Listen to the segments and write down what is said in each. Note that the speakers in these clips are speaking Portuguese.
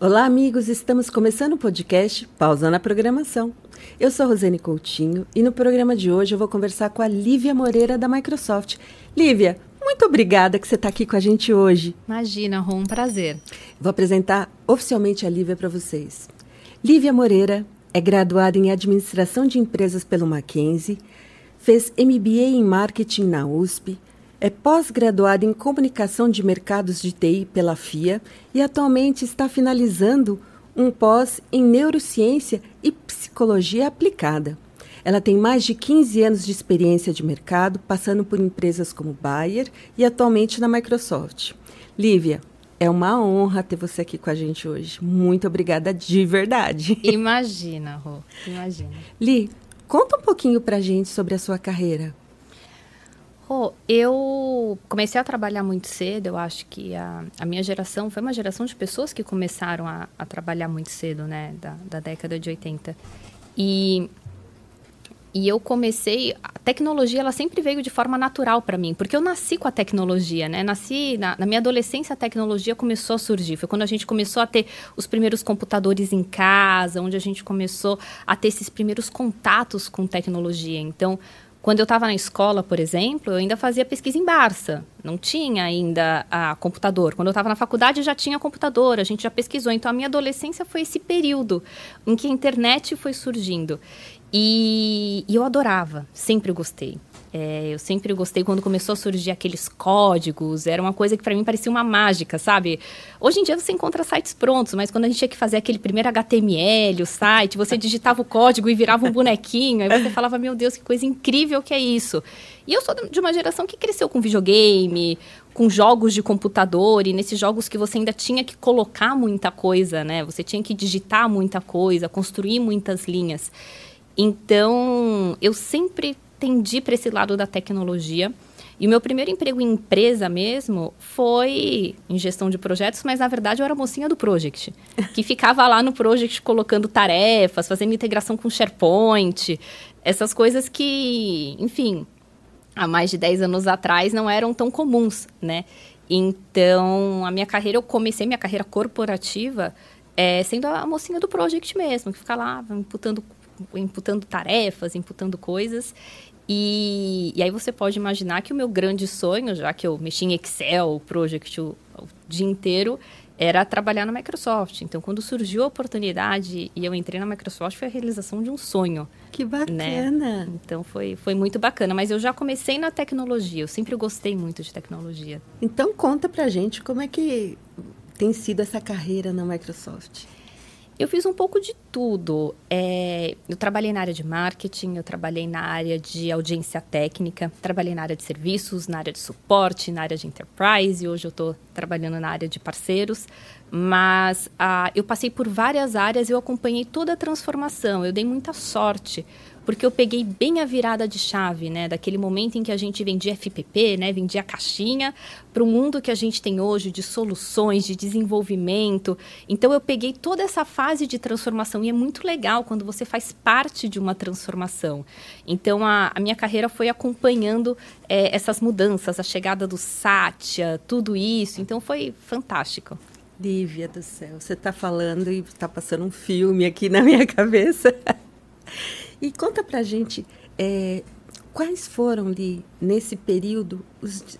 Olá, amigos! Estamos começando o podcast Pausando a Programação. Eu sou Rosane Coutinho e no programa de hoje eu vou conversar com a Lívia Moreira da Microsoft. Lívia, muito obrigada que você está aqui com a gente hoje. Imagina, Ron, um prazer. Vou apresentar oficialmente a Lívia para vocês. Lívia Moreira é graduada em Administração de Empresas pelo Mackenzie, fez MBA em Marketing na USP, é pós-graduada em Comunicação de Mercados de TI pela FIA e atualmente está finalizando um pós em Neurociência e Psicologia Aplicada. Ela tem mais de 15 anos de experiência de mercado, passando por empresas como Bayer e atualmente na Microsoft. Lívia, é uma honra ter você aqui com a gente hoje. Muito obrigada de verdade. Imagina, Rô, imagina. Li, conta um pouquinho pra gente sobre a sua carreira. Oh, eu comecei a trabalhar muito cedo. Eu acho que a, a minha geração foi uma geração de pessoas que começaram a, a trabalhar muito cedo, né? Da, da década de 80. E, e eu comecei. A tecnologia, ela sempre veio de forma natural para mim, porque eu nasci com a tecnologia, né? Nasci. Na, na minha adolescência, a tecnologia começou a surgir. Foi quando a gente começou a ter os primeiros computadores em casa, onde a gente começou a ter esses primeiros contatos com tecnologia. Então quando eu estava na escola, por exemplo, eu ainda fazia pesquisa em Barça. Não tinha ainda a computador. Quando eu estava na faculdade já tinha computador, a gente já pesquisou. Então a minha adolescência foi esse período em que a internet foi surgindo. E, e eu adorava, sempre gostei. É, eu sempre gostei quando começou a surgir aqueles códigos, era uma coisa que para mim parecia uma mágica, sabe? Hoje em dia você encontra sites prontos, mas quando a gente tinha que fazer aquele primeiro HTML, o site, você digitava o código e virava um bonequinho, aí você falava, meu Deus, que coisa incrível que é isso. E eu sou de uma geração que cresceu com videogame, com jogos de computador, e nesses jogos que você ainda tinha que colocar muita coisa, né? Você tinha que digitar muita coisa, construir muitas linhas. Então, eu sempre tendi para esse lado da tecnologia. E o meu primeiro emprego em empresa mesmo foi em gestão de projetos, mas na verdade eu era mocinha do Project, que ficava lá no Project colocando tarefas, fazendo integração com SharePoint, essas coisas que, enfim, há mais de 10 anos atrás não eram tão comuns, né? Então, a minha carreira, eu comecei minha carreira corporativa é, sendo a mocinha do Project mesmo, que fica lá imputando, imputando tarefas, imputando coisas. E, e aí você pode imaginar que o meu grande sonho, já que eu mexi em Excel, Project o, o dia inteiro, era trabalhar na Microsoft. Então, quando surgiu a oportunidade e eu entrei na Microsoft, foi a realização de um sonho. Que né? bacana! Né? Então, foi, foi muito bacana. Mas eu já comecei na tecnologia, eu sempre gostei muito de tecnologia. Então, conta pra gente como é que tem sido essa carreira na Microsoft. Eu fiz um pouco de tudo. É, eu trabalhei na área de marketing, eu trabalhei na área de audiência técnica, trabalhei na área de serviços, na área de suporte, na área de enterprise. E hoje eu estou trabalhando na área de parceiros. Mas ah, eu passei por várias áreas e eu acompanhei toda a transformação. Eu dei muita sorte porque eu peguei bem a virada de chave, né, daquele momento em que a gente vendia FPP, né, vendia caixinha, para o mundo que a gente tem hoje de soluções, de desenvolvimento. Então eu peguei toda essa fase de transformação e é muito legal quando você faz parte de uma transformação. Então a, a minha carreira foi acompanhando é, essas mudanças, a chegada do Satya, tudo isso. Então foi fantástico. Lívia do céu, você está falando e está passando um filme aqui na minha cabeça. E conta pra gente é, quais foram ali, nesse período, os,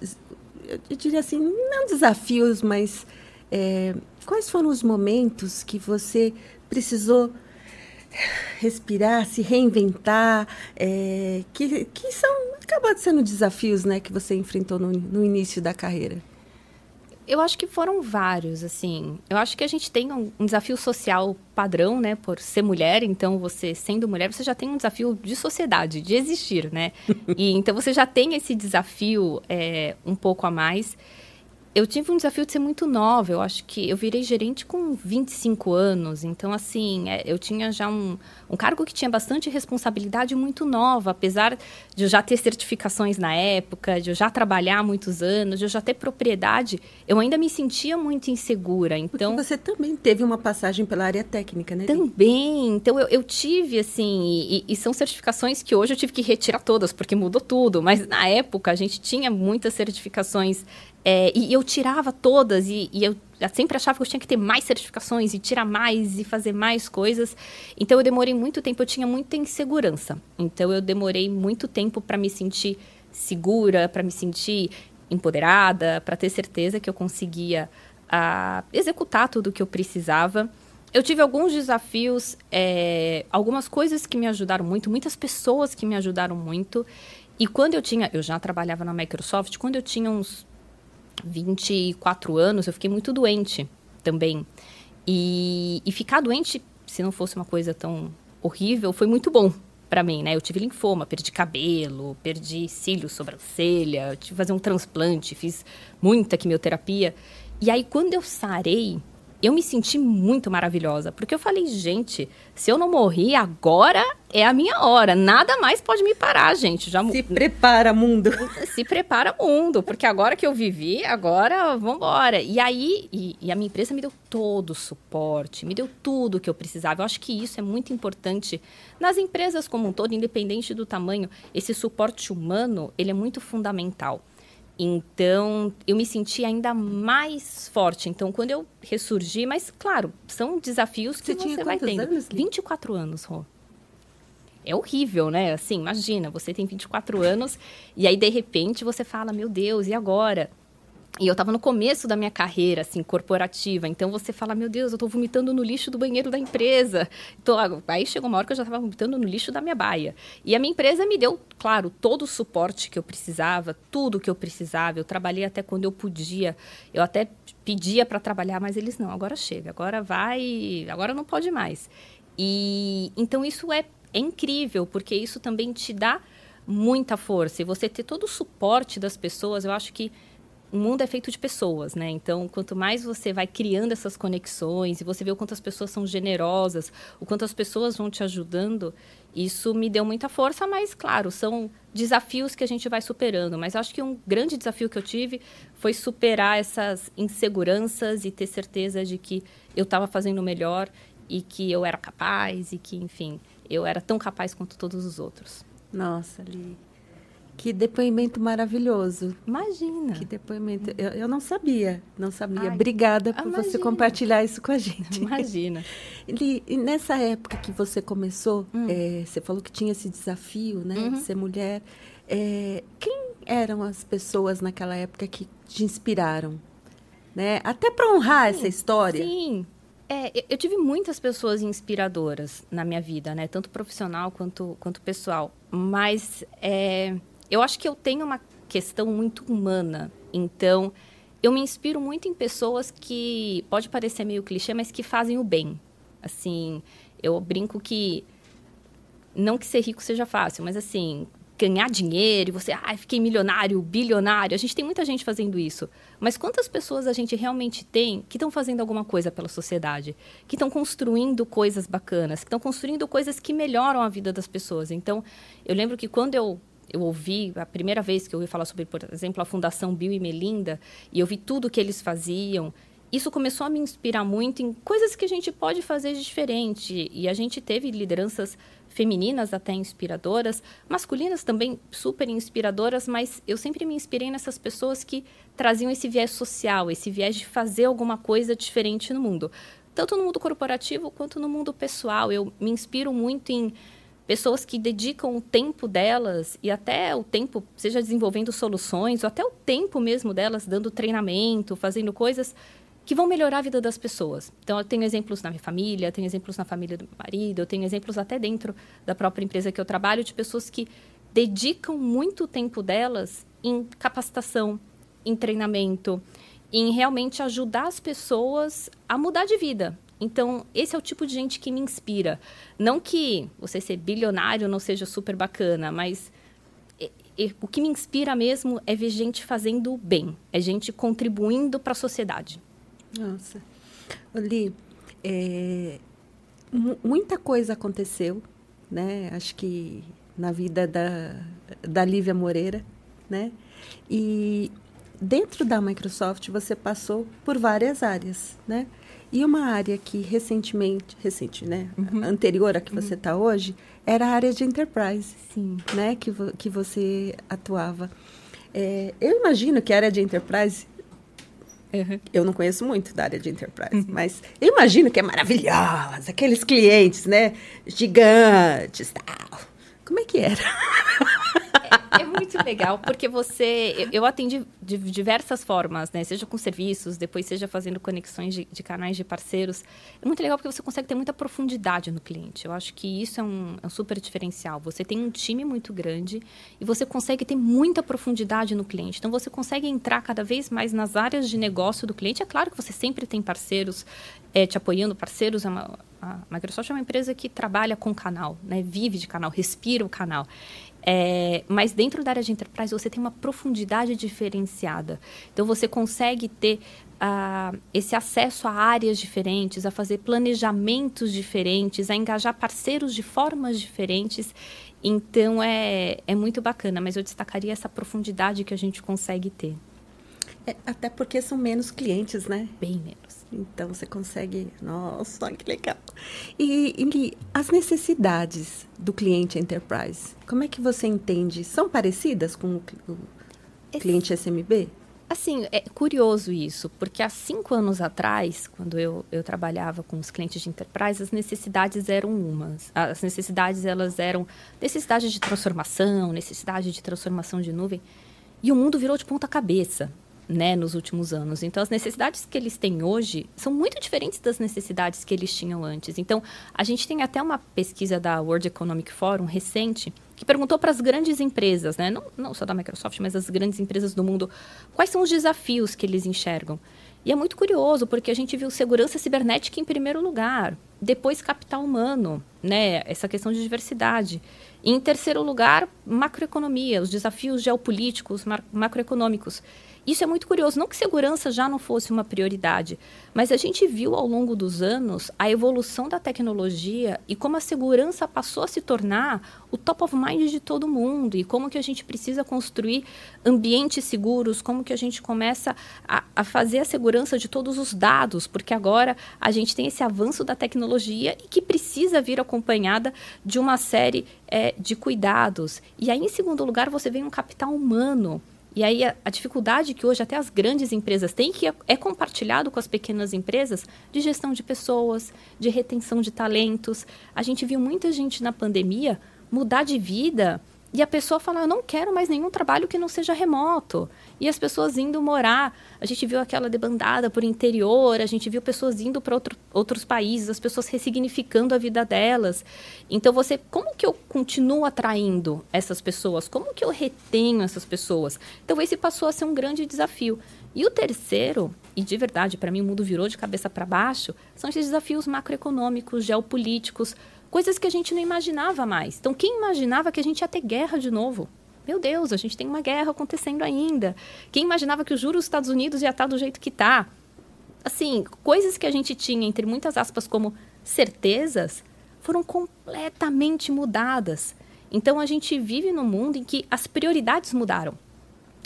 eu diria assim, não desafios, mas é, quais foram os momentos que você precisou respirar, se reinventar, é, que, que são, acabam sendo desafios né, que você enfrentou no, no início da carreira? Eu acho que foram vários, assim. Eu acho que a gente tem um, um, desafio social padrão, né? Por ser mulher, então você, sendo mulher, você já tem um desafio de sociedade, de existir, né? e então você já tem esse desafio é, um pouco a mais eu tive um desafio de ser muito nova. Eu acho que eu virei gerente com 25 anos. Então, assim, é, eu tinha já um, um cargo que tinha bastante responsabilidade muito nova. Apesar de eu já ter certificações na época, de eu já trabalhar há muitos anos, de eu já ter propriedade, eu ainda me sentia muito insegura. Então, Porque você também teve uma passagem pela área técnica, né? Também. Então, eu, eu tive, assim, e, e são certificações que hoje eu tive que retirar todas, porque mudou tudo. Mas na época, a gente tinha muitas certificações É, e eu tirava todas e, e eu sempre achava que eu tinha que ter mais certificações e tirar mais e fazer mais coisas. Então eu demorei muito tempo, eu tinha muita insegurança. Então eu demorei muito tempo para me sentir segura, para me sentir empoderada, para ter certeza que eu conseguia uh, executar tudo o que eu precisava. Eu tive alguns desafios, é, algumas coisas que me ajudaram muito, muitas pessoas que me ajudaram muito. E quando eu tinha, eu já trabalhava na Microsoft, quando eu tinha uns 24 anos, eu fiquei muito doente também. E, e ficar doente, se não fosse uma coisa tão horrível, foi muito bom para mim, né? Eu tive linfoma, perdi cabelo, perdi cílios, sobrancelha, tive que fazer um transplante, fiz muita quimioterapia. E aí, quando eu sarei, eu me senti muito maravilhosa, porque eu falei, gente, se eu não morri, agora é a minha hora. Nada mais pode me parar, gente. Já se prepara, mundo. Se prepara, mundo, porque agora que eu vivi, agora vambora. E aí, e, e a minha empresa me deu todo o suporte, me deu tudo o que eu precisava. Eu acho que isso é muito importante nas empresas como um todo, independente do tamanho. Esse suporte humano, ele é muito fundamental. Então, eu me senti ainda mais forte. Então, quando eu ressurgi, mas claro, são desafios que você, você vai tendo. Anos, 24 anos, Rô. É horrível, né? Assim, imagina, você tem 24 anos e aí de repente você fala: "Meu Deus, e agora?" E eu estava no começo da minha carreira, assim, corporativa. Então você fala, meu Deus, eu estou vomitando no lixo do banheiro da empresa. Então, aí chegou uma hora que eu já estava vomitando no lixo da minha baia. E a minha empresa me deu, claro, todo o suporte que eu precisava, tudo que eu precisava. Eu trabalhei até quando eu podia. Eu até pedia para trabalhar, mas eles não, agora chega, agora vai, agora não pode mais. E então isso é, é incrível, porque isso também te dá muita força. E você ter todo o suporte das pessoas, eu acho que o mundo é feito de pessoas, né? Então, quanto mais você vai criando essas conexões e você vê o quanto as pessoas são generosas, o quanto as pessoas vão te ajudando, isso me deu muita força, mas, claro, são desafios que a gente vai superando. Mas acho que um grande desafio que eu tive foi superar essas inseguranças e ter certeza de que eu estava fazendo o melhor e que eu era capaz e que, enfim, eu era tão capaz quanto todos os outros. Nossa, Li. Que depoimento maravilhoso. Imagina. Que depoimento. Eu, eu não sabia, não sabia. Ai, Obrigada por imagina. você compartilhar isso com a gente. Imagina. E, nessa época que você começou, hum. é, você falou que tinha esse desafio, né, uhum. de ser mulher. É, quem eram as pessoas naquela época que te inspiraram? Né? Até para honrar sim, essa história. Sim. É, eu tive muitas pessoas inspiradoras na minha vida, né? Tanto profissional quanto, quanto pessoal. Mas é, eu acho que eu tenho uma questão muito humana. Então, eu me inspiro muito em pessoas que pode parecer meio clichê, mas que fazem o bem. Assim, eu brinco que não que ser rico seja fácil, mas assim, ganhar dinheiro você, ah, fiquei milionário, bilionário. A gente tem muita gente fazendo isso. Mas quantas pessoas a gente realmente tem que estão fazendo alguma coisa pela sociedade? Que estão construindo coisas bacanas, que estão construindo coisas que melhoram a vida das pessoas. Então, eu lembro que quando eu eu ouvi, a primeira vez que eu ouvi falar sobre, por exemplo, a Fundação Bill e Melinda, e eu vi tudo que eles faziam, isso começou a me inspirar muito em coisas que a gente pode fazer de diferente. E a gente teve lideranças femininas até inspiradoras, masculinas também super inspiradoras, mas eu sempre me inspirei nessas pessoas que traziam esse viés social, esse viés de fazer alguma coisa diferente no mundo. Tanto no mundo corporativo quanto no mundo pessoal. Eu me inspiro muito em pessoas que dedicam o tempo delas e até o tempo, seja desenvolvendo soluções, ou até o tempo mesmo delas dando treinamento, fazendo coisas que vão melhorar a vida das pessoas. Então, eu tenho exemplos na minha família, tenho exemplos na família do meu marido, eu tenho exemplos até dentro da própria empresa que eu trabalho de pessoas que dedicam muito tempo delas em capacitação, em treinamento, em realmente ajudar as pessoas a mudar de vida, então, esse é o tipo de gente que me inspira. Não que você ser bilionário não seja super bacana, mas o que me inspira mesmo é ver gente fazendo bem, é gente contribuindo para a sociedade. Nossa. Li, é, muita coisa aconteceu, né? Acho que na vida da, da Lívia Moreira, né? E dentro da Microsoft você passou por várias áreas, né? E uma área que recentemente, recente, né, uhum. anterior a que você está uhum. hoje, era a área de enterprise, Sim. né, que, vo que você atuava. É, eu imagino que a área de enterprise Uhum. Eu não conheço muito da área de enterprise, uhum. mas eu imagino que é maravilhosa, aqueles clientes, né, gigantes, tal. Como é que era? É, muito legal, porque você. Eu, atendi de diversas formas, né? Seja com serviços, depois seja fazendo conexões de, de, canais de parceiros. É muito legal porque você consegue ter muita profundidade no cliente. Eu acho que isso é um, é um super diferencial. Você tem um time muito grande e você consegue ter muita profundidade no cliente. Então você consegue entrar cada vez mais nas áreas de negócio do cliente. É claro que você sempre tem parceiros é, te apoiando, parceiros. É uma, a Microsoft é uma empresa que trabalha com canal, né? vive de canal, respira o canal. É, mas dentro da área de enterprise você tem uma profundidade diferenciada. Então você consegue ter uh, esse acesso a áreas diferentes, a fazer planejamentos diferentes, a engajar parceiros de formas diferentes. Então é, é muito bacana, mas eu destacaria essa profundidade que a gente consegue ter. É, até porque são menos clientes, né? Bem menos. Então você consegue. Nossa, que legal. E, e, as necessidades do cliente enterprise, como é que você entende? São parecidas com o, o cliente SMB? Assim, é curioso isso, porque há cinco anos atrás, quando eu, eu trabalhava com os clientes de enterprise, as necessidades eram umas. As necessidades, elas eram necessidade de transformação, necessidade de transformação de nuvem. E o mundo virou de ponta cabeça né, nos últimos anos. Então, as necessidades que eles têm hoje são muito diferentes das necessidades que eles tinham antes. Então, a gente tem até uma pesquisa da World Economic Forum recente que perguntou para as grandes empresas, né, não, não só da Microsoft, mas as grandes empresas do mundo, quais são os desafios que eles enxergam. E é muito curioso, porque a gente viu segurança cibernética em primeiro lugar, depois capital humano, né, essa questão de diversidade. E em terceiro lugar, macroeconomia, os desafios geopolíticos, macroeconômicos. Isso é muito curioso. Não que segurança já não fosse uma prioridade, mas a gente viu ao longo dos anos a evolução da tecnologia e como a segurança passou a se tornar o top of mind de todo mundo e como que a gente precisa construir ambientes seguros, como que a gente começa a, a fazer a segurança de todos os dados, porque agora a gente tem esse avanço da tecnologia e que precisa vir acompanhada de uma série é, de cuidados. E aí, em segundo lugar, você vem um capital humano e aí a, a, dificuldade que hoje até as grandes empresas têm, que é, é, compartilhado com as pequenas empresas, de gestão de pessoas, de retenção de talentos. A gente viu muita gente na pandemia mudar de vida e a pessoa falar, eu não quero mais nenhum trabalho que não seja remoto. E as pessoas indo morar. A gente viu aquela debandada por interior, a gente viu pessoas indo para outro, outros países, as pessoas ressignificando a vida delas. Então, você, como que eu continuo atraindo essas pessoas? Como que eu retenho essas pessoas? Então, esse passou a ser um grande desafio. E o terceiro, e de verdade, para mim o mundo virou de cabeça para baixo, são esses desafios macroeconômicos, geopolíticos, coisas que a gente não imaginava mais. Então, quem imaginava que a gente ia ter guerra de novo? Meu Deus, a gente tem uma guerra acontecendo ainda. Quem imaginava que o juros dos Estados Unidos ia estar do jeito que está? Assim, coisas que a gente tinha, entre muitas aspas, como certezas, foram completamente mudadas. Então, a gente vive num mundo em que as prioridades mudaram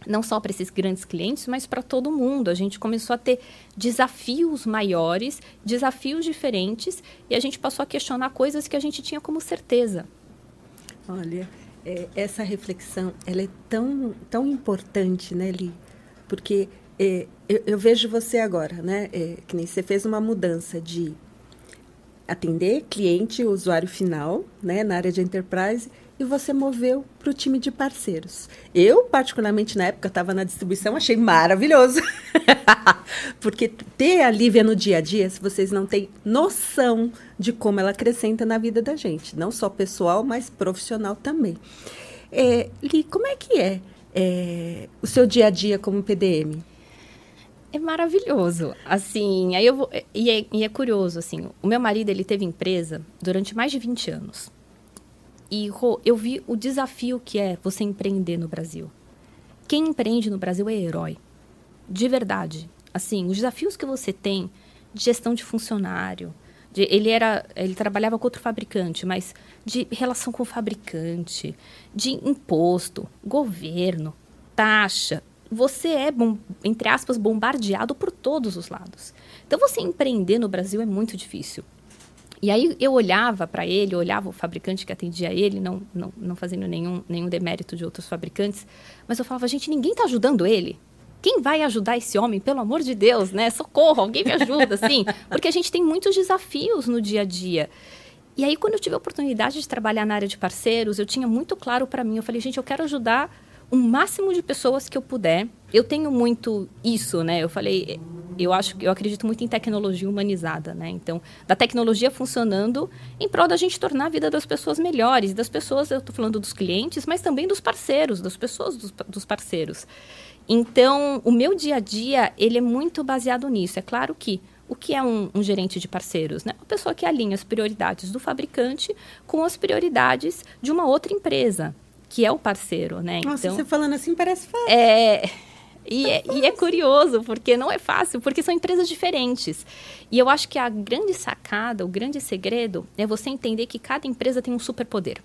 não só para esses grandes clientes, mas para todo mundo. A gente começou a ter desafios maiores, desafios diferentes, e a gente passou a questionar coisas que a gente tinha como certeza. Olha, é, essa reflexão ela é tão, tão importante, né, Li? Porque é, eu, eu, vejo você agora, né? É, que nem você fez uma mudança de atender cliente, usuário final, né, na área de enterprise, e você moveu para o time de parceiros. Eu, particularmente na época, estava na distribuição, achei maravilhoso. Porque ter a Lívia no dia a dia, se vocês não têm noção de como ela acrescenta na vida da gente, não só pessoal, mas profissional também. É, Li, como é que é, é o seu dia a dia como PDM? É maravilhoso. Assim, aí eu vou, e, é, e é curioso, assim, o meu marido, ele teve empresa durante mais de 20 anos. E eu vi o desafio que é você empreender no Brasil. Quem empreende no Brasil é herói. De verdade. Assim, os desafios que você tem de gestão de funcionário, de, ele era ele trabalhava com outro fabricante, mas de relação com o fabricante, de imposto, governo, taxa, você é, entre aspas, bombardeado por todos os lados. Então, você empreender no Brasil é muito difícil. E aí eu olhava para ele, olhava o fabricante que atendia ele, não, não, não fazendo nenhum, nenhum demérito de outros fabricantes, mas eu falava, gente, ninguém está ajudando ele. quem vai ajudar esse homem, pelo amor de Deus, né? Socorro, alguém me ajuda, assim. Porque a gente tem muitos desafios no dia a dia. E aí, quando eu tive a oportunidade de trabalhar na área de parceiros, eu tinha muito claro para mim, eu falei, gente, eu quero ajudar o máximo de pessoas que eu puder. Eu tenho muito isso, né? Eu falei, eu acho eu acredito muito em tecnologia humanizada, né? Então, da tecnologia funcionando em prol da gente tornar a vida das pessoas melhores, das pessoas, eu estou falando dos clientes, mas também dos parceiros, das pessoas dos, dos parceiros. Então, o meu dia a dia, ele é muito baseado nisso. É claro que o que é um, um, gerente de parceiros? Né? Uma pessoa que alinha as prioridades do fabricante com as prioridades de uma outra empresa, que é o parceiro, né? Nossa, então, você falando assim parece fácil. É... E é, e é, curioso, porque não é fácil, porque são empresas diferentes. E eu acho que a grande sacada, o grande segredo, é você entender que cada empresa tem um superpoder.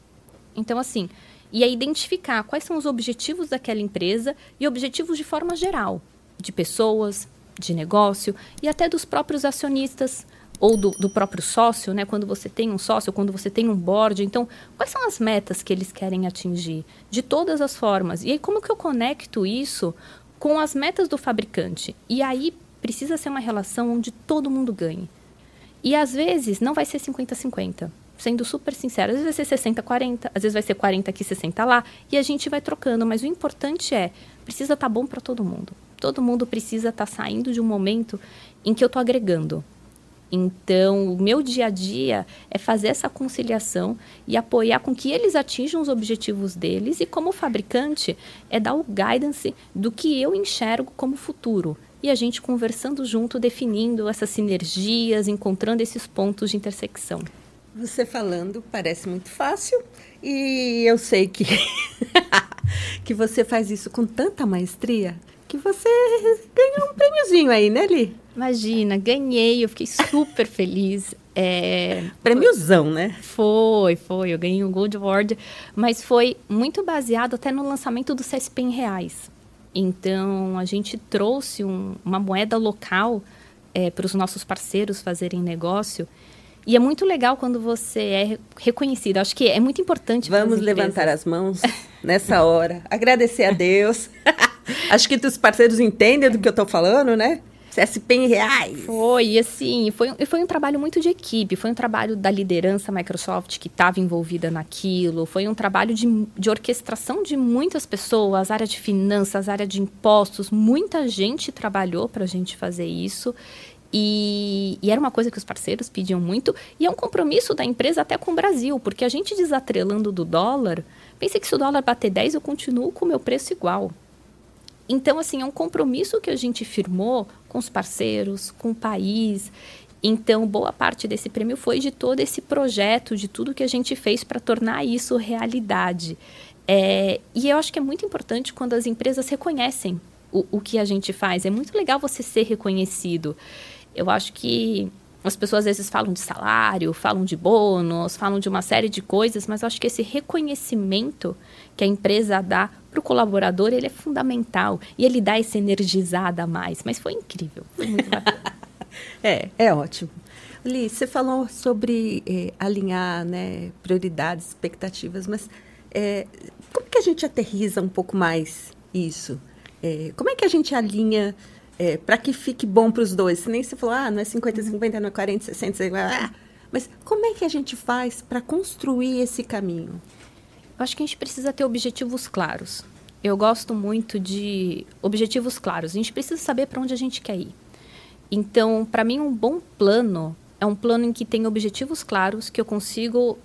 Então, assim, e é identificar quais são os objetivos daquela empresa e objetivos de forma geral, de pessoas, de negócio e até dos próprios acionistas ou do, do, próprio sócio, né? Quando você tem um sócio, quando você tem um board, então quais são as metas que eles querem atingir de todas as formas? E aí como que eu conecto isso com as metas do fabricante? E aí precisa ser uma relação onde todo mundo ganhe. E às vezes não vai ser 50-50 sendo super sincero, às vezes vai ser 60, 40, às vezes vai ser 40 aqui, 60 lá, e a gente vai trocando, mas o importante é, precisa estar tá bom para todo mundo. Todo mundo precisa estar tá saindo de um momento em que eu estou agregando. Então, o meu dia a dia é fazer essa conciliação e apoiar com que eles atinjam os objetivos deles e como fabricante é dar o guidance do que eu enxergo como futuro. E a gente conversando junto, definindo essas sinergias, encontrando esses pontos de intersecção. Você falando parece muito fácil e eu sei que que você faz isso com tanta maestria que você ganhou um prêmiozinho aí, né, Li? Imagina, ganhei, eu fiquei super feliz. É, Prêmiozão, né? Foi, foi. Eu ganhei um Gold Award, mas foi muito baseado até no lançamento do CSP em reais. Então, a gente trouxe um, uma moeda local é, para os nossos parceiros fazerem negócio. E é muito legal quando você é reconhecido. Acho que é muito importante. Vamos levantar as mãos nessa hora, agradecer a Deus. Acho que os parceiros entendem do que eu estou falando, né? CSP em reais. Foi, assim, foi, foi um trabalho muito de equipe, foi um trabalho da liderança Microsoft que estava envolvida naquilo, foi um trabalho de, de orquestração de muitas pessoas, área de finanças, área de impostos, muita gente trabalhou para a gente fazer isso. E, e, era uma coisa que os parceiros pediam muito, e é um compromisso da empresa até com o Brasil, porque a gente desatrelando do dólar, pense que se o dólar bater 10, eu continuo com o meu preço igual. Então, assim, é um compromisso que a gente firmou com os parceiros, com o país. Então, boa parte desse prêmio foi de todo esse projeto, de tudo que a gente fez para tornar isso realidade. É, e eu acho que é muito importante quando as empresas reconhecem o, o que a gente faz. É muito legal você ser reconhecido. Eu acho que as pessoas às vezes falam de salário, falam de bônus, falam de uma série de coisas, mas eu acho que esse reconhecimento que a empresa dá para o colaborador, ele é fundamental. E ele dá essa energizada a mais. Mas foi incrível, foi muito bacana. é, é ótimo. Li, você falou sobre eh, alinhar né, prioridades, expectativas, mas eh, como que a gente aterriza um pouco mais isso? Eh, como é que a gente alinha é, para que fique bom para os dois. Nem se falou, ah, não é 50, 50, não é 40, 60, 60 ah, mas como é que a gente faz para construir esse caminho? Eu acho que a gente precisa ter objetivos claros. Eu gosto muito de objetivos claros. A gente precisa saber para onde a gente quer ir. Então, para mim, um bom plano é um plano em que tem objetivos claros que eu consigo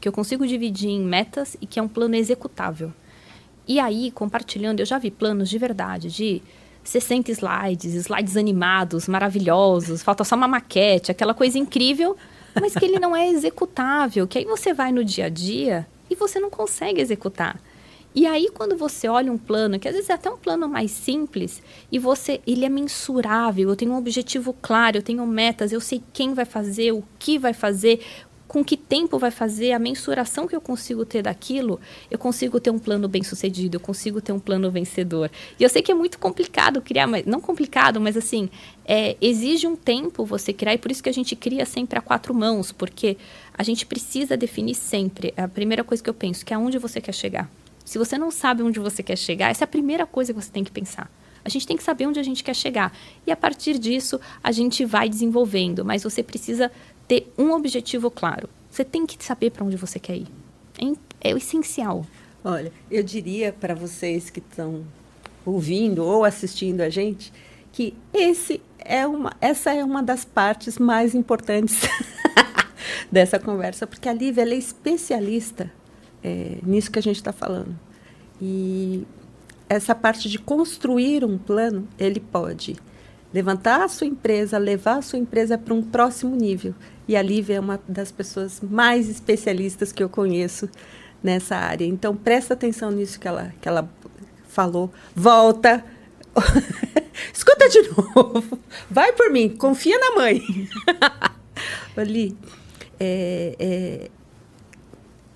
que eu consigo dividir em metas e que é um plano executável. E aí, compartilhando, eu já vi planos de verdade de 60 slides, slides animados, maravilhosos, falta só uma maquete, aquela coisa incrível, mas que ele não é executável, que aí você vai no dia a dia e você não consegue executar. E aí quando você olha um plano, que às vezes é até um plano mais simples, e você, ele é mensurável, eu tenho um objetivo claro, eu tenho metas, eu sei quem vai fazer, o que vai fazer, com que tempo vai fazer, a mensuração que eu consigo ter daquilo, eu consigo ter um plano bem sucedido, eu consigo ter um plano vencedor. E eu sei que é muito complicado criar, mas não complicado, mas assim, é, exige um tempo você criar, e por isso que a gente cria sempre a quatro mãos, porque a gente precisa definir sempre. É a primeira coisa que eu penso, que é aonde você quer chegar. Se você não sabe onde você quer chegar, essa é a primeira coisa que você tem que pensar. A gente tem que saber onde a gente quer chegar. E a partir disso, a gente vai desenvolvendo. Mas você precisa ter um objetivo claro. Você tem que saber para onde você quer ir. É, é o essencial. Olha, eu diria para vocês que estão ouvindo ou assistindo a gente que esse é uma, essa é uma das partes mais importantes dessa conversa, porque a Lívia é especialista é, nisso que a gente está falando. E essa parte de construir um plano, ele pode levantar a sua empresa, levar a sua empresa para um próximo nível. E a Lívia é uma das pessoas mais especialistas que eu conheço nessa área. Então, presta atenção nisso que ela, que ela falou. Volta. Escuta de novo. Vai por mim. Confia na mãe. Ali, é, é,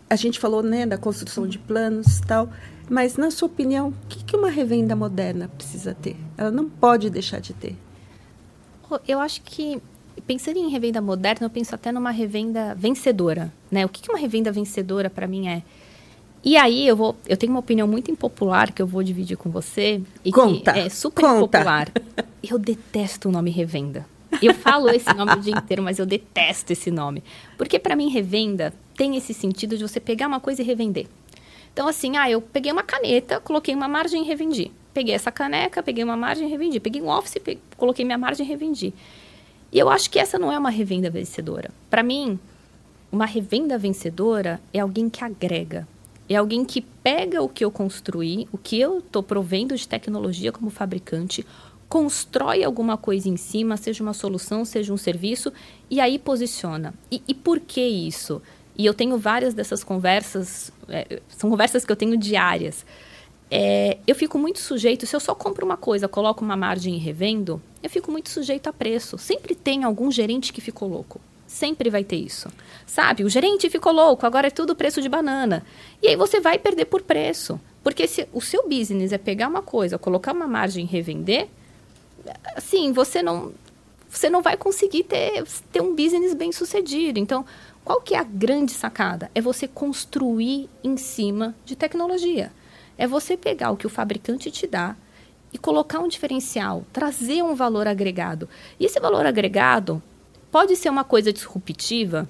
a gente falou né, da construção de planos tal, mas na sua opinião, o que, que uma revenda moderna precisa ter? Ela não pode deixar de ter. Eu acho que pensando em revenda moderna, eu penso até numa revenda vencedora, né? O que, que uma revenda vencedora para mim é? E aí eu vou, eu tenho uma opinião muito impopular que eu vou dividir com você e conta, que é super conta. impopular. Eu detesto o nome revenda. Eu falo esse nome o dia inteiro, mas eu detesto esse nome. Porque para mim, revenda tem esse sentido de você pegar uma coisa e revender. Então, assim, ah, eu peguei uma caneta, coloquei uma margem e revendi. Peguei essa caneca, peguei uma margem e revendi. Peguei um office, peguei, coloquei minha margem e revendi. E eu acho que essa não é uma revenda vencedora. Para mim, uma revenda vencedora é alguém que agrega. É alguém que pega o que eu construí, o que eu estou provendo de tecnologia como fabricante, constrói alguma coisa em cima, seja uma solução, seja um serviço, e aí posiciona. E, e por que isso? E eu tenho várias dessas conversas, é, são conversas que eu tenho diárias. É, eu fico muito sujeito, se eu só compro uma coisa, coloco uma margem e revendo, eu fico muito sujeito a preço. Sempre tem algum gerente que ficou louco. Sempre vai ter isso. Sabe, o gerente ficou louco, agora é tudo preço de banana. E aí você vai perder por preço. Porque se o seu business é pegar uma coisa, colocar uma margem e revender, assim, você não você não vai conseguir ter, ter um business bem sucedido. Então, qual que é a grande sacada? É você construir em cima de tecnologia. É você pegar o que o fabricante te dá e colocar um diferencial, trazer um valor agregado. E esse valor agregado pode ser uma coisa disruptiva,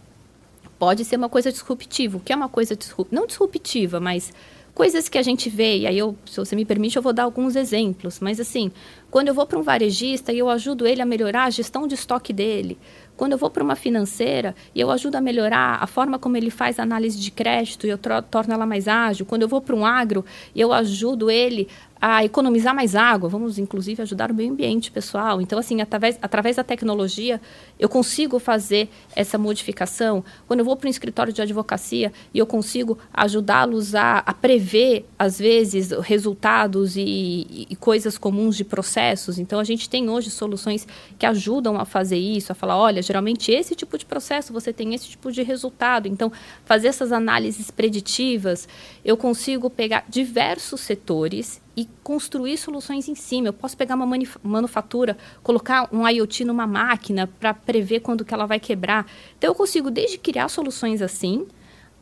pode ser uma coisa disruptiva. O que é uma coisa? Não disruptiva, mas coisas que a gente vê, e aí eu, se você me permite, eu vou dar alguns exemplos, mas assim, quando eu vou para um varejista e eu ajudo ele a melhorar a gestão de estoque dele, quando eu vou para uma financeira e eu ajudo a melhorar a forma como ele faz análise de crédito e eu torno ela mais ágil, quando eu vou para um agro e eu ajudo ele a economizar mais água, vamos inclusive ajudar o meio ambiente pessoal. Então, assim, através, através da tecnologia, eu consigo fazer essa modificação. Quando eu vou para um escritório de advocacia e eu consigo ajudá-los a, a, prever, às vezes, resultados e, e, coisas comuns de processos. Então, a gente tem hoje soluções que ajudam a fazer isso, a falar, olha, geralmente esse tipo de processo você tem esse tipo de resultado. Então, fazer essas análises preditivas, eu consigo pegar diversos setores e construir soluções em cima. Eu posso pegar uma manufatura, colocar um IoT numa máquina para prever quando que ela vai quebrar. Então eu consigo desde criar soluções assim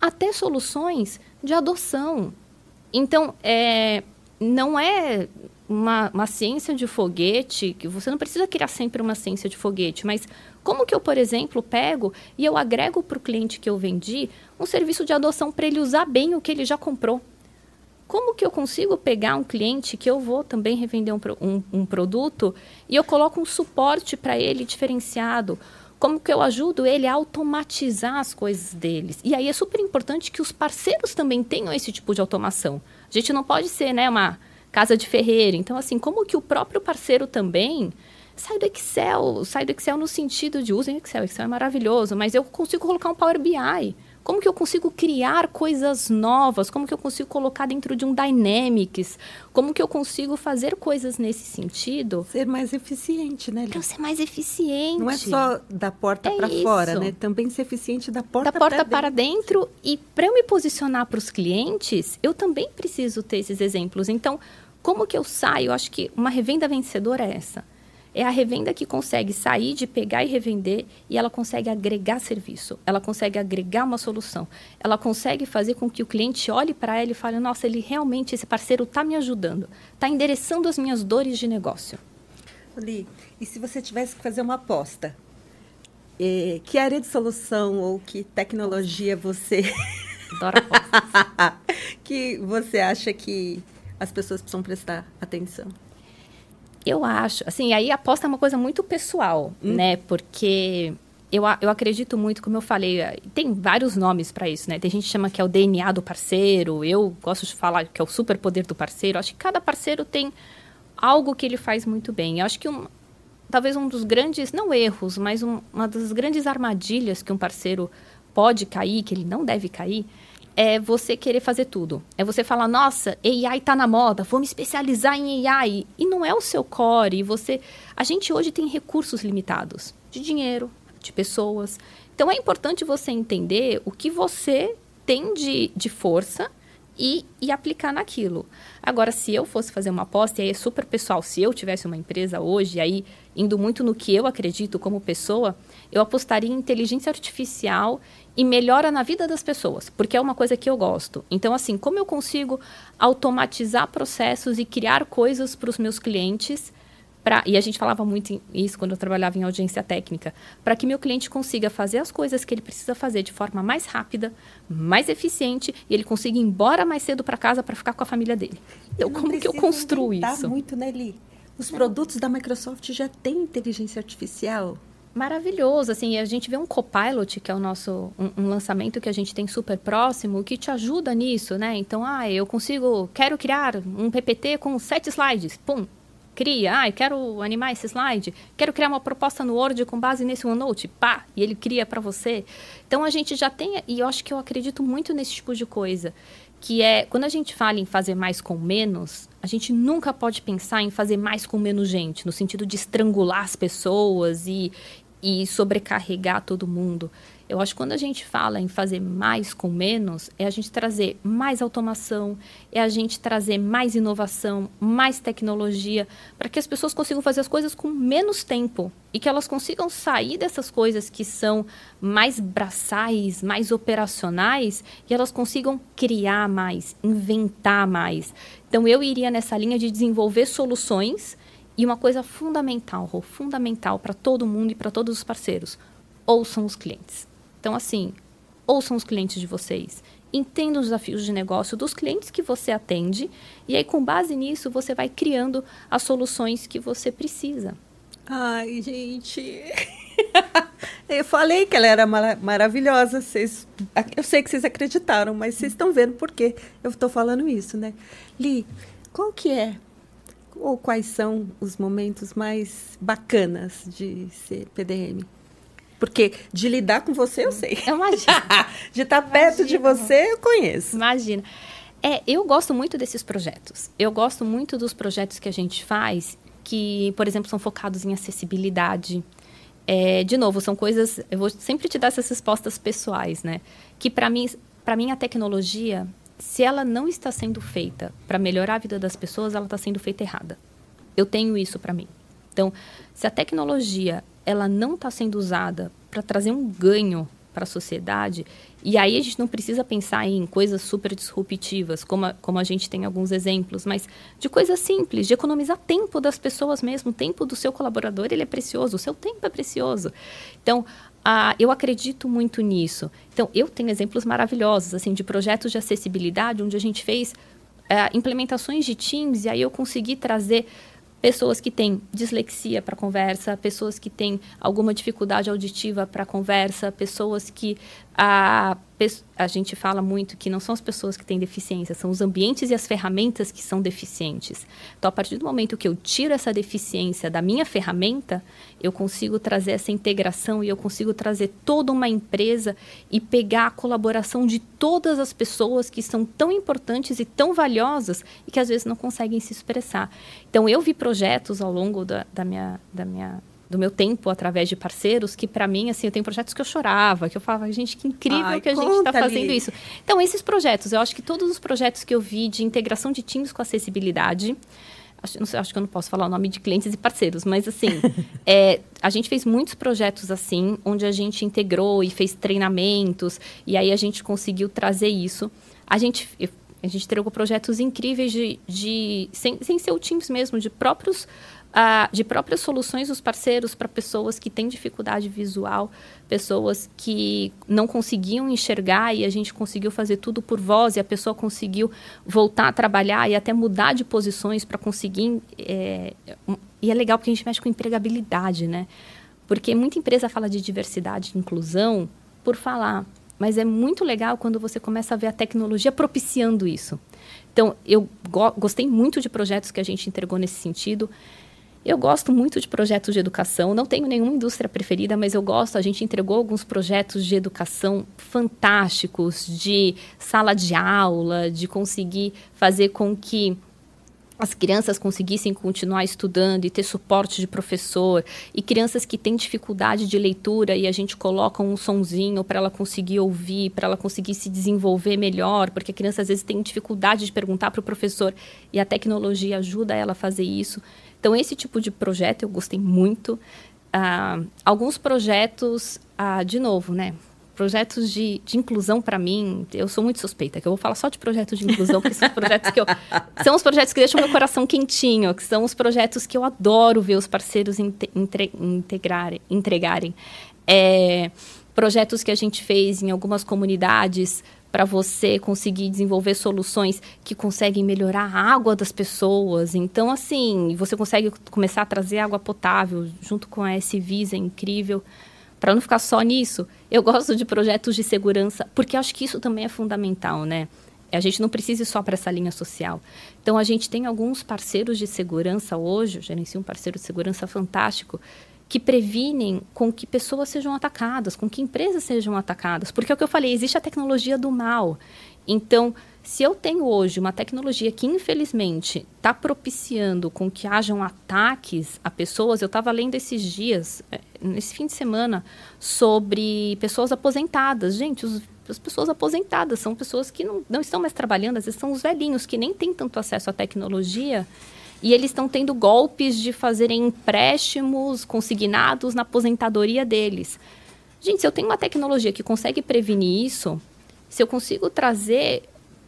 até soluções de adoção. Então é, não é uma, uma ciência de foguete que você não precisa criar sempre uma ciência de foguete, mas como que eu, por exemplo, pego e eu agrego para o cliente que eu vendi um serviço de adoção para ele usar bem o que ele já comprou? Como que eu consigo pegar um cliente que eu vou também revender um, um, um produto e eu coloco um suporte para ele diferenciado? Como que eu ajudo ele a automatizar as coisas deles? E aí é super importante que os parceiros também tenham esse tipo de automação. A gente não pode ser né, uma casa de ferreiro. Então, assim, como que o próprio parceiro também sai do Excel, sai do Excel no sentido de usem Excel, Excel é maravilhoso, mas eu consigo colocar um Power BI como que eu consigo criar coisas novas? Como que eu consigo colocar dentro de um Dynamics? Como que eu consigo fazer coisas nesse sentido? Ser mais eficiente, né? Para eu ser mais eficiente. Não é só da porta é para fora, né? Também ser eficiente da porta, da porta para dentro. dentro. E para eu me posicionar para os clientes, eu também preciso ter esses exemplos. Então, como que eu saio? Eu acho que uma revenda vencedora é essa É a revenda que consegue sair de pegar e revender e ela consegue agregar serviço, ela consegue agregar uma solução, ela consegue fazer com que o cliente olhe para ela e fale: nossa, ele realmente, esse parceiro está me ajudando, está endereçando as minhas dores de negócio. Li, e se você tivesse que fazer uma aposta, eh, que área de solução ou que tecnologia você. Adoro apostas. que você acha que as pessoas precisam prestar atenção? Eu acho, assim, aí aposta é uma coisa muito pessoal, hum. né? Porque eu, eu acredito muito, como eu falei, eh, tem vários nomes para isso, né? Tem gente que chama que é o DNA do parceiro, eu gosto de falar que é o superpoder do parceiro. Acho que cada parceiro tem algo que ele faz muito bem. Eu acho que um, talvez um dos grandes, não erros, mas um, uma das grandes armadilhas que um parceiro pode cair, que ele não deve cair, é você querer fazer tudo. É você falar, nossa, AI está na moda, vou me especializar em AI. E não é o seu core. Você, a gente hoje tem recursos limitados de dinheiro, de pessoas. Então é importante você entender o que você tem de, de força e, e aplicar naquilo. Agora, se eu fosse fazer uma aposta, e aí é super pessoal, se eu tivesse uma empresa hoje, aí indo muito no que eu acredito como pessoa, eu apostaria em inteligência artificial e melhora na vida das pessoas, porque é uma coisa que eu gosto. Então, assim, como eu consigo automatizar processos e criar coisas para os meus clientes Pra, e a gente falava muito isso quando eu trabalhava em audiência técnica, para que meu cliente consiga fazer as coisas que ele precisa fazer de forma mais rápida, mais eficiente e ele consiga ir embora mais cedo para casa para ficar com a família dele. Então, como que eu construo isso? muito, né, Li? Os produtos da Microsoft já têm inteligência artificial. Maravilhoso, assim, a gente vê um Copilot, que é o nosso um, um, lançamento que a gente tem super próximo, que te ajuda nisso, né? Então, ah, eu consigo, quero criar um PPT com sete slides, pum, cria, ah, quero animar esse slide, quero criar uma proposta no Word com base nesse OneNote, pá, e ele cria para você. Então a gente já tem, e eu acho que eu acredito muito nesse tipo de coisa, que é quando a gente fala em fazer mais com menos, a gente nunca pode pensar em fazer mais com menos gente, no sentido de estrangular as pessoas e, e sobrecarregar todo mundo. Eu acho que quando a gente fala em fazer mais com menos, é a gente trazer mais automação, é a gente trazer mais inovação, mais tecnologia, para que as pessoas consigam fazer as coisas com menos tempo e que elas consigam sair dessas coisas que são mais braçais, mais operacionais, e elas consigam criar mais, inventar mais. Então eu iria nessa linha de desenvolver soluções e uma coisa fundamental, fundamental para todo mundo e para todos os parceiros, ouçam os clientes. Então, assim, ouçam os clientes de vocês, entendam os desafios de negócio dos clientes que você atende, e aí, com base nisso, você vai criando as soluções que você precisa. Ai, gente. eu falei que ela era mar maravilhosa. Vocês, eu sei que vocês acreditaram, mas vocês estão vendo por que eu estou falando isso, né? Li, qual que é ou quais são os momentos mais bacanas de ser PDM? Porque de lidar com você eu sei. Imagina. de estar perto de você eu conheço. Imagina. É, eu gosto muito desses projetos. Eu gosto muito dos projetos que a gente faz, que, por exemplo, são focados em acessibilidade. É, de novo, são coisas. Eu vou sempre te dar essas respostas pessoais, né? Que para mim, para mim a tecnologia, se ela não está sendo feita para melhorar a vida das pessoas, ela está sendo feita errada. Eu tenho isso para mim. Então, se a tecnologia ela não está sendo usada para trazer um ganho para a sociedade, e aí a gente não precisa pensar em coisas super disruptivas, como a, como a gente tem alguns exemplos, mas de coisas simples, de economizar tempo das pessoas mesmo, o tempo do seu colaborador, ele é precioso, o seu tempo é precioso. Então, ah, eu acredito muito nisso. Então, eu tenho exemplos maravilhosos, assim, de projetos de acessibilidade, onde a gente fez ah, implementações de Teams, e aí eu consegui trazer pessoas que têm dislexia para conversa, pessoas que têm alguma dificuldade auditiva para conversa, pessoas que a, a gente fala muito que não são as pessoas que têm deficiência, são os ambientes e as ferramentas que são deficientes. Então, a partir do momento que eu tiro essa deficiência da minha ferramenta, eu consigo trazer essa integração e eu consigo trazer toda uma empresa e pegar a colaboração de todas as pessoas que são tão importantes e tão valiosas e que às vezes não conseguem se expressar. Então, eu vi projetos ao longo da, da minha, da minha do meu tempo através de parceiros, que para mim, assim, eu tenho projetos que eu chorava, que eu falava, gente, que incrível Ai, que a gente está fazendo isso. Então, esses projetos, eu acho que todos os projetos que eu vi de integração de times com acessibilidade, acho, sei, acho, que eu não posso falar o nome de clientes e parceiros, mas assim, é, a gente fez muitos projetos assim, onde a gente integrou e fez treinamentos, e aí a gente conseguiu trazer isso. A gente, a gente entregou projetos incríveis de, de sem, sem ser o Teams mesmo, de próprios de próprias soluções dos parceiros para pessoas que têm dificuldade visual, pessoas que não conseguiam enxergar e a gente conseguiu fazer tudo por voz e a pessoa conseguiu voltar a trabalhar e até mudar de posições para conseguir. É, e é legal porque a gente mexe com empregabilidade, né? Porque muita empresa fala de diversidade e inclusão por falar, mas é muito legal quando você começa a ver a tecnologia propiciando isso. Então, eu go gostei muito de projetos que a gente entregou nesse sentido. Eu gosto muito de projetos de educação, não tenho nenhuma indústria preferida, mas eu gosto. A gente entregou alguns projetos de educação fantásticos, de sala de aula, de conseguir fazer com que as crianças conseguissem continuar estudando e ter suporte de professor, e crianças que têm dificuldade de leitura e a gente coloca um sonzinho para ela conseguir ouvir, para ela conseguir se desenvolver melhor, porque a criança às vezes tem dificuldade de perguntar para o professor e a tecnologia ajuda ela a fazer isso. Então, esse tipo de projeto eu gostei muito. Ah, alguns projetos, ah, de novo, né? Projetos de, de inclusão, para mim, eu sou muito suspeita, que eu vou falar só de projetos de inclusão, porque são projetos que eu. São os projetos que deixam meu coração quentinho, que são os projetos que eu adoro ver os parceiros entre, integrarem, entregarem. É, projetos que a gente fez em algumas comunidades para você conseguir desenvolver soluções que conseguem melhorar a água das pessoas. Então, assim, você consegue começar a trazer água potável junto com a S-Visa, é incrível. Para não ficar só nisso, eu gosto de projetos de segurança, porque acho que isso também é fundamental, né? A gente não precisa ir só para essa linha social. Então, a gente tem alguns parceiros de segurança hoje, eu gerencio um parceiro de segurança fantástico, que previnem com que pessoas sejam atacadas, com que empresas sejam atacadas. Porque é o que eu falei, existe a tecnologia do mal. Então, se eu tenho hoje uma tecnologia que, infelizmente, está propiciando com que hajam ataques a pessoas, eu estava lendo esses dias, é, nesse fim de semana, sobre pessoas aposentadas. Gente, os, as pessoas aposentadas são pessoas que não, não estão mais trabalhando, às vezes são os velhinhos que nem têm tanto acesso à tecnologia e eles estão tendo golpes de fazerem empréstimos consignados na aposentadoria deles. Gente, se eu tenho uma tecnologia que consegue prevenir isso, se eu consigo trazer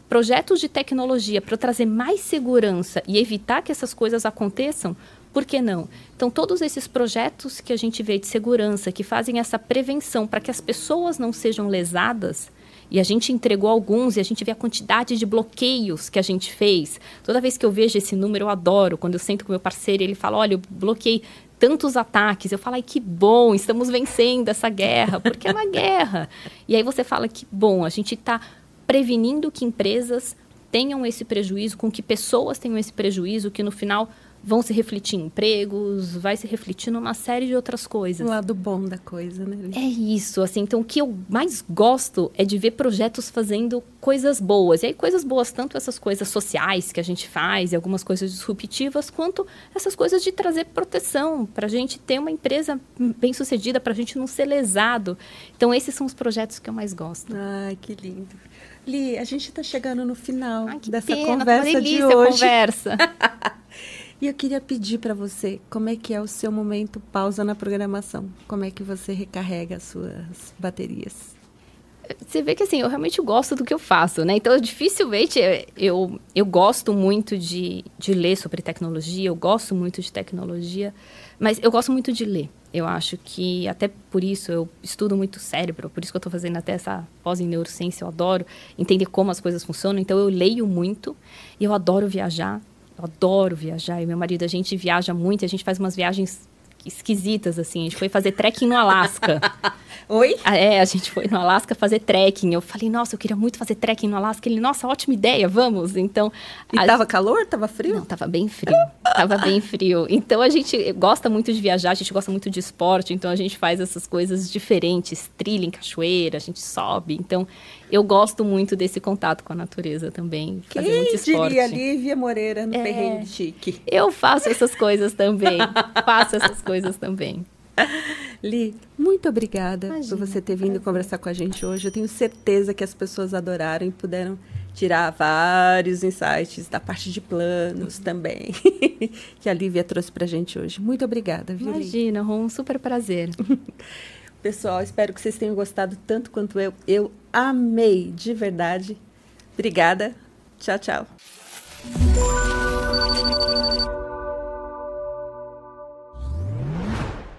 projetos de tecnologia para trazer mais segurança e evitar que essas coisas aconteçam, por que não? Então, todos esses projetos que a gente vê de segurança, que fazem essa prevenção para que as pessoas não sejam lesadas, e a gente entregou alguns e a gente vê a quantidade de bloqueios que a gente fez. Toda vez que eu vejo esse número, eu adoro. Quando eu sento com meu parceiro e ele fala: Olha, eu bloqueei tantos ataques. Eu falo: Ai, que bom, estamos vencendo essa guerra, porque é uma guerra. E aí você fala: Que bom, a gente está prevenindo que empresas tenham esse prejuízo, com que pessoas tenham esse prejuízo, que no final vão se refletir em empregos, vai se refletir numa série de outras coisas. O lado bom da coisa, né? É isso, assim, então o que eu mais gosto é de ver projetos fazendo coisas boas. E aí coisas boas, tanto essas coisas sociais que a gente faz e algumas coisas disruptivas, quanto essas coisas de trazer proteção para a gente ter uma empresa bem sucedida, para a gente não ser lesado. Então esses são os projetos que eu mais gosto. Ai, que lindo. Li, a gente está chegando no final Ai, dessa pena, conversa de hoje. conversa. E eu queria pedir para você, como é que é o seu momento pausa na programação? Como é que você recarrega as suas baterias? Você vê que assim, eu realmente gosto do que eu faço, né? Então, dificilmente eu, eu gosto muito de, de ler sobre tecnologia, eu gosto muito de tecnologia, mas eu gosto muito de ler. Eu acho que, até por isso, eu estudo muito cérebro, por isso que eu estou fazendo até essa pós em neurociência, eu adoro entender como as coisas funcionam, então eu leio muito e eu adoro viajar. Eu adoro viajar. E meu marido, a gente viaja muito, a gente faz umas viagens esquisitas, assim. A gente foi fazer trekking no Alasca. Oi? Ah, é, a gente foi no Alasca fazer trekking. Eu falei, nossa, eu queria muito fazer trekking no Alasca. Ele, nossa, ótima ideia, vamos. Então. E a... tava calor? Tava frio? Não, tava bem frio. tava bem frio. Então a gente gosta muito de viajar, a gente gosta muito de esporte, então a gente faz essas coisas diferentes, trilha em cachoeira, a gente sobe. Então eu gosto muito desse contato com a natureza também. Quem fazer muito esporte. diria Lívia Moreira no é, perrengue chique? Eu faço essas coisas também. faço essas coisas também. Li, muito obrigada Imagina, por você ter vindo prazer. conversar com a gente hoje. Eu tenho certeza que as pessoas adoraram e puderam tirar vários insights da parte de planos também, que a Lívia trouxe para a gente hoje. Muito obrigada, viu? Imagina, um super prazer. Pessoal, espero que vocês tenham gostado tanto quanto eu. Eu amei, de verdade. Obrigada. Tchau, tchau.